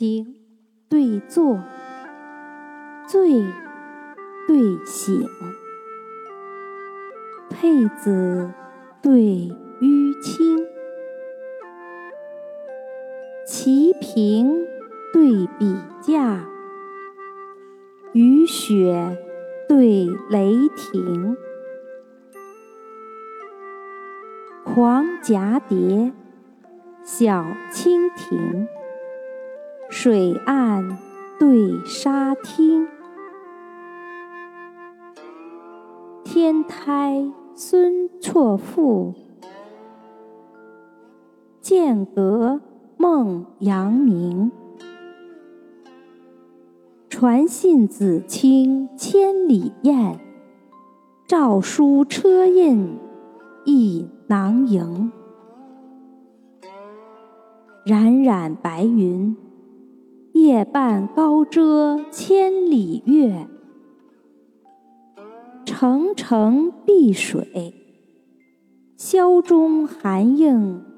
行对坐，醉对醒，佩子对淤青，齐平对比价，雨雪对雷霆，狂蛱蝶，小蜻蜓。水岸对沙汀，天台孙绰赋，剑阁孟阳明。传信子卿千里雁，诏书车印一囊萤。冉冉白云。夜半高遮千里月，澄澄碧水，箫中寒映。